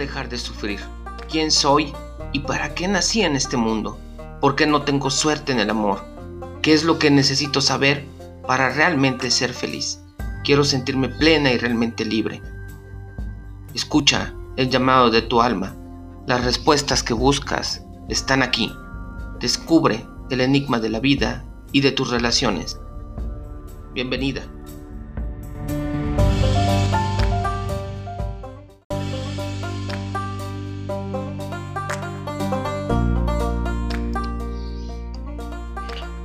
dejar de sufrir? ¿Quién soy y para qué nací en este mundo? ¿Por qué no tengo suerte en el amor? ¿Qué es lo que necesito saber para realmente ser feliz? Quiero sentirme plena y realmente libre. Escucha el llamado de tu alma. Las respuestas que buscas están aquí. Descubre el enigma de la vida y de tus relaciones. Bienvenida.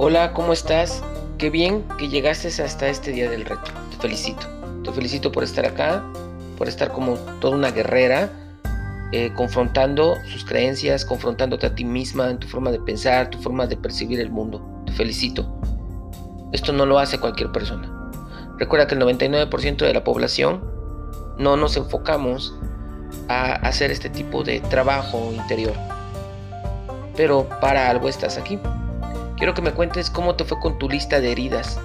Hola, ¿cómo estás? Qué bien que llegaste hasta este día del reto. Te felicito. Te felicito por estar acá, por estar como toda una guerrera, eh, confrontando sus creencias, confrontándote a ti misma en tu forma de pensar, tu forma de percibir el mundo. Te felicito. Esto no lo hace cualquier persona. Recuerda que el 99% de la población no nos enfocamos a hacer este tipo de trabajo interior. Pero para algo estás aquí. Quiero que me cuentes cómo te fue con tu lista de heridas.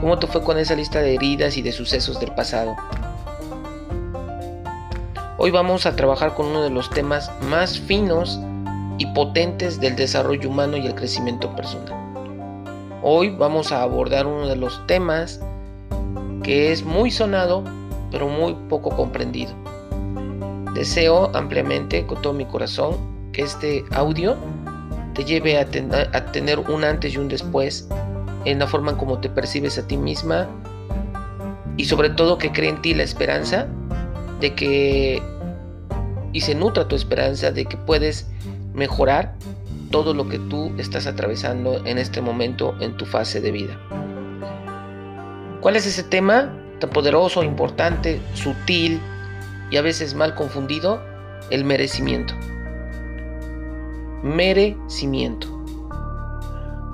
¿Cómo te fue con esa lista de heridas y de sucesos del pasado? Hoy vamos a trabajar con uno de los temas más finos y potentes del desarrollo humano y el crecimiento personal. Hoy vamos a abordar uno de los temas que es muy sonado, pero muy poco comprendido. Deseo ampliamente con todo mi corazón que este audio te lleve a, tener un antes y un después en la forma en cómo te percibes a ti misma y sobre todo que cree en ti la esperanza de que y se nutra tu esperanza de que puedes mejorar todo lo que tú estás atravesando en este momento en tu fase de vida. ¿Cuál es ese tema tan poderoso, importante, sutil y a veces mal confundido? El merecimiento merecimiento.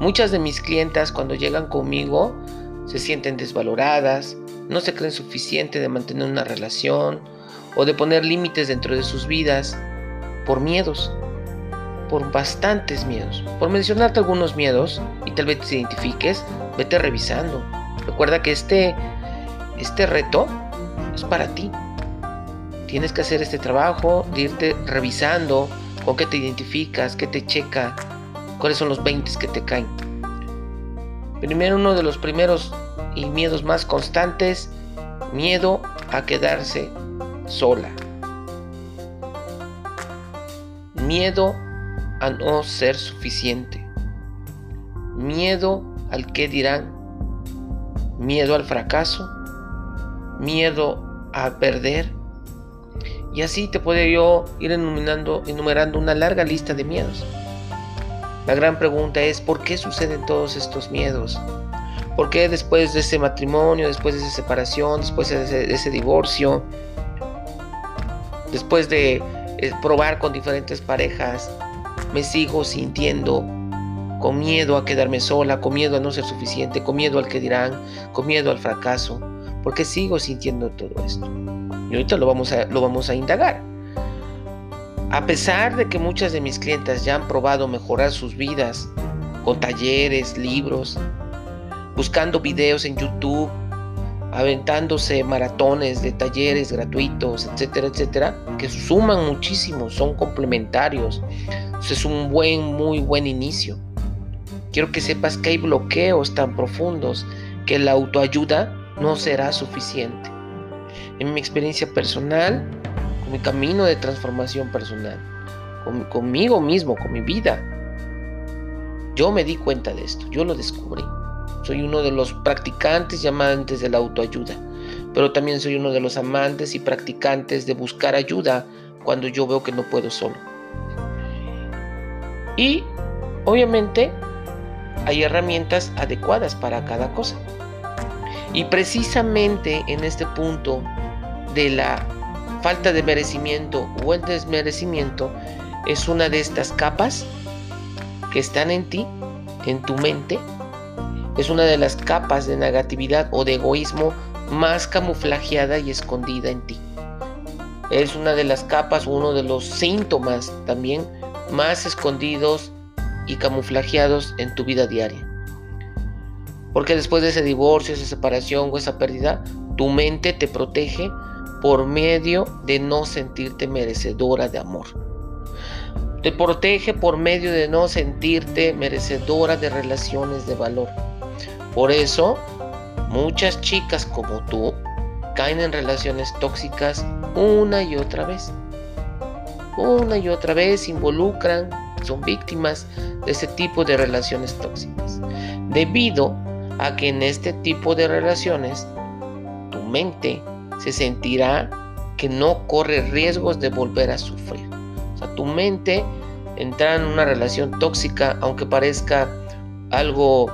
Muchas de mis clientas cuando llegan conmigo se sienten desvaloradas, no se creen suficiente de mantener una relación o de poner límites dentro de sus vidas por miedos, por bastantes miedos. Por mencionarte algunos miedos y tal vez te identifiques, vete revisando. Recuerda que este, este reto es para ti. Tienes que hacer este trabajo de irte revisando ¿Con qué te identificas? ¿Qué te checa? ¿Cuáles son los 20 que te caen? Primero, uno de los primeros y miedos más constantes, miedo a quedarse sola. Miedo a no ser suficiente. Miedo al que dirán. Miedo al fracaso. Miedo a perder. Y así te puedo yo ir enumerando, enumerando una larga lista de miedos. La gran pregunta es, ¿por qué suceden todos estos miedos? ¿Por qué después de ese matrimonio, después de esa separación, después de ese, divorcio, después de eh, probar con diferentes parejas, me sigo sintiendo con miedo a quedarme sola, con miedo a no ser suficiente, con miedo al que dirán, con miedo al fracaso? ¿Por qué sigo sintiendo todo esto? Y ahorita lo vamos a, lo vamos a indagar. A pesar de que muchas de mis clientes ya han probado mejorar sus vidas con talleres, libros, buscando videos en YouTube, aventándose maratones de talleres gratuitos, etcétera, etcétera, que suman muchísimo, son complementarios. es un buen, muy buen inicio. Quiero que sepas que hay bloqueos tan profundos que la autoayuda no será suficiente en mi experiencia personal, con mi camino de transformación personal, conmigo mismo, con mi vida. Yo me di cuenta de esto, yo lo descubrí. Soy uno de los practicantes y amantes de la autoayuda, pero también soy uno de los amantes y practicantes de buscar ayuda cuando yo veo que no puedo solo. Y obviamente hay herramientas adecuadas para cada cosa. Y precisamente en este punto de la falta de merecimiento o el desmerecimiento es una de estas capas que están en ti, en tu mente. Es una de las capas de negatividad o de egoísmo más camuflajeada y escondida en ti. Es una de las capas, uno de los síntomas también más escondidos y camuflajeados en tu vida diaria. Porque después de ese divorcio, esa separación o esa pérdida, tu mente te protege por medio de no sentirte merecedora de amor. Te protege por medio de no sentirte merecedora de relaciones de valor. Por eso, muchas chicas como tú caen en relaciones tóxicas una y otra vez. Una y otra vez involucran, son víctimas de ese tipo de relaciones tóxicas. Debido a que en este tipo de relaciones tu mente se sentirá que no corre riesgos de volver a sufrir. O sea, tu mente entra en una relación tóxica, aunque parezca algo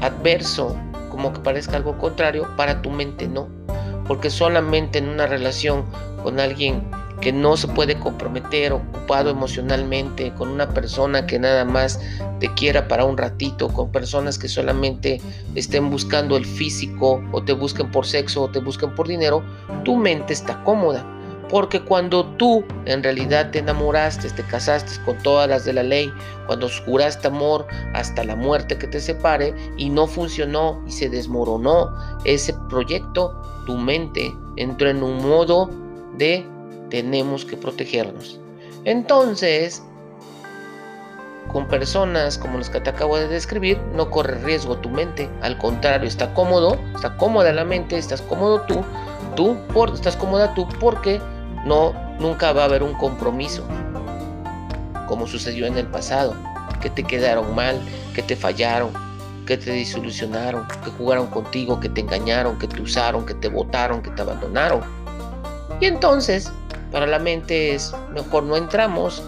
adverso, como que parezca algo contrario, para tu mente no. Porque solamente en una relación con alguien que no se puede comprometer, ocupado emocionalmente, con una persona que nada más te quiera para un ratito, con personas que solamente estén buscando el físico o te busquen por sexo o te busquen por dinero, tu mente está cómoda. Porque cuando tú en realidad te enamoraste, te casaste con todas las de la ley, cuando juraste amor hasta la muerte que te separe y no funcionó y se desmoronó ese proyecto, tu mente entró en un modo de tenemos que protegernos. Entonces, con personas como las que te acabo de describir, no corre riesgo tu mente. Al contrario, está cómodo, está cómoda la mente, estás cómodo tú, tú por, estás cómoda tú porque no nunca va a haber un compromiso, como sucedió en el pasado, que te quedaron mal, que te fallaron, que te disolucionaron, que jugaron contigo, que te engañaron, que te usaron, que te votaron, que te abandonaron. Y entonces para la mente es mejor no entramos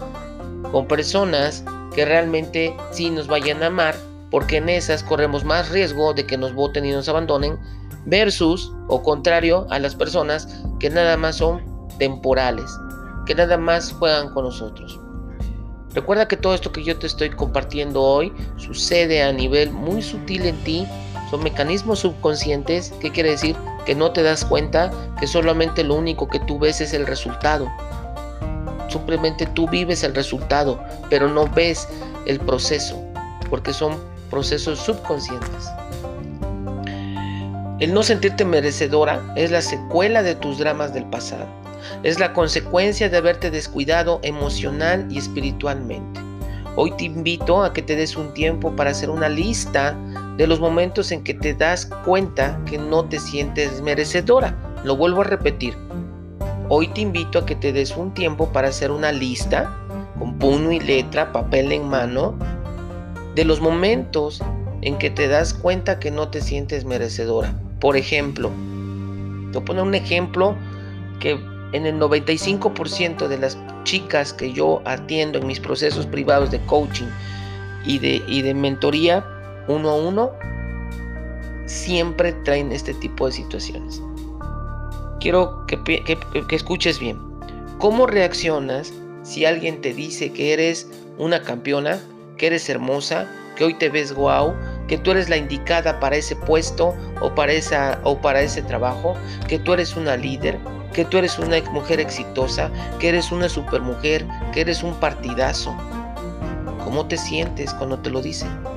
con personas que realmente sí nos vayan a amar, porque en esas corremos más riesgo de que nos voten y nos abandonen, versus, o contrario, a las personas que nada más son temporales, que nada más juegan con nosotros. Recuerda que todo esto que yo te estoy compartiendo hoy sucede a nivel muy sutil en ti, son mecanismos subconscientes, ¿qué quiere decir? Que no te das cuenta que solamente lo único que tú ves es el resultado. Simplemente tú vives el resultado, pero no ves el proceso, porque son procesos subconscientes. El no sentirte merecedora es la secuela de tus dramas del pasado. Es la consecuencia de haberte descuidado emocional y espiritualmente. Hoy te invito a que te des un tiempo para hacer una lista de los momentos en que te das cuenta que no te sientes merecedora. Lo vuelvo a repetir. Hoy te invito a que te des un tiempo para hacer una lista con puño y letra, papel en mano, de los momentos en que te das cuenta que no te sientes merecedora. Por ejemplo, te voy a poner un ejemplo que en el 95% de las chicas que yo atiendo en mis procesos privados de coaching y de, y de mentoría, uno a uno, siempre traen este tipo de situaciones. Quiero que, escuches bien. ¿Cómo reaccionas si alguien te dice que eres una campeona, que eres hermosa, que hoy te ves guau, que tú eres la indicada para ese puesto o para, esa, o para ese trabajo, que tú eres una líder, que tú eres una mujer exitosa, que eres una supermujer, que eres un partidazo? ¿Cómo te sientes cuando te lo dicen?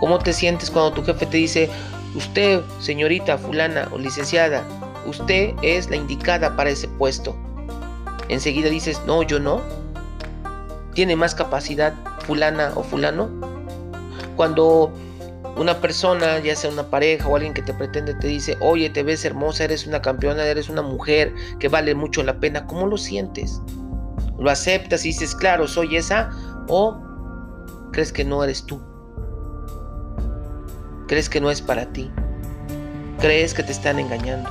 ¿Cómo te sientes cuando tu jefe te dice, usted, señorita fulana o licenciada, usted es la indicada para ese puesto? Enseguida dices, no, yo no. ¿Tiene más capacidad fulana o fulano? Cuando una persona, ya sea una pareja o alguien que te pretende, te dice, oye, te ves hermosa, eres una campeona, eres una mujer que vale mucho la pena, ¿cómo lo sientes? ¿Lo aceptas y dices, claro, soy esa? ¿O crees que no eres tú? Crees que no es para ti. Crees que te están engañando.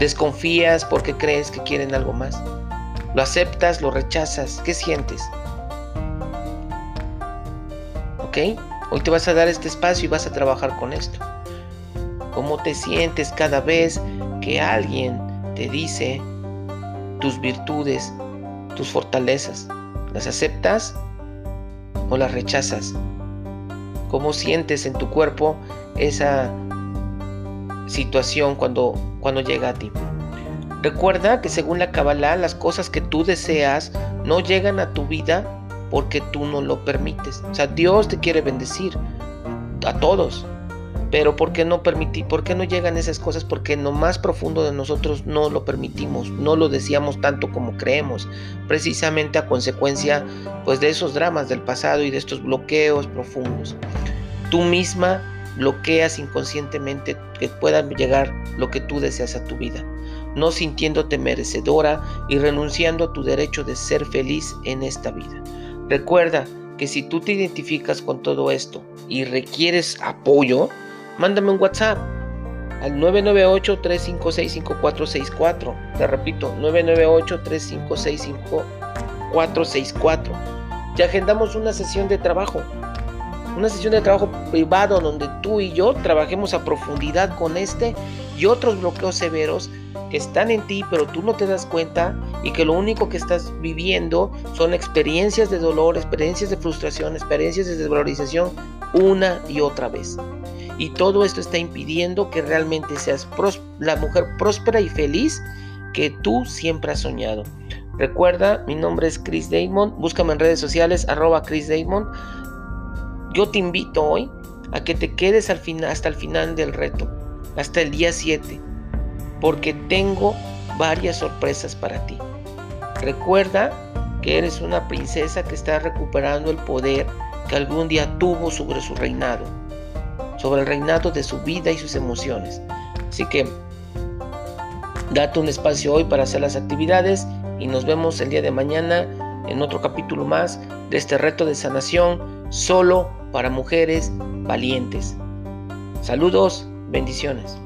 Desconfías porque crees que quieren algo más. Lo aceptas, lo rechazas. ¿Qué sientes? ¿Ok? Hoy te vas a dar este espacio y vas a trabajar con esto. ¿Cómo te sientes cada vez que alguien te dice tus virtudes, tus fortalezas? ¿Las aceptas o las rechazas? Cómo sientes en tu cuerpo esa situación cuando, cuando llega a ti. Recuerda que según la Kabbalah, las cosas que tú deseas no llegan a tu vida porque tú no lo permites. O sea, Dios te quiere bendecir a todos, Pero ¿por qué no permitir, por qué no llegan esas cosas? Porque en lo más profundo de nosotros no lo permitimos, no lo decíamos tanto como creemos, precisamente a consecuencia pues de esos dramas del pasado y de estos bloqueos profundos. Tú misma bloqueas inconscientemente que pueda llegar lo que tú deseas a tu vida, no sintiéndote merecedora y renunciando a tu derecho de ser feliz en esta vida. Recuerda que si tú te identificas con todo esto y requieres apoyo, mándame un WhatsApp al 998-356-5464. Te repito, 998-356-5464. Y agendamos una sesión de trabajo. Una sesión de trabajo privado donde tú y yo trabajemos a profundidad con este y otros bloqueos severos que están en ti, pero tú no te das cuenta y que lo único que estás viviendo son experiencias de dolor, experiencias de frustración, experiencias de desvalorización una y otra vez. Y todo esto está impidiendo que realmente seas la mujer próspera y feliz que tú siempre has soñado. Recuerda, mi nombre es Chris Damon. Búscame en redes sociales, arroba Chris Damon. Yo te invito hoy a que te quedes hasta el final del reto, hasta el día 7, porque tengo varias sorpresas para ti. Recuerda que eres una princesa que está recuperando el poder que algún día tuvo sobre su reinado sobre el reinado de su vida y sus emociones. Así que date un espacio hoy para hacer las actividades y nos vemos el día de mañana en otro capítulo más de este reto de sanación solo para mujeres valientes. Saludos, bendiciones.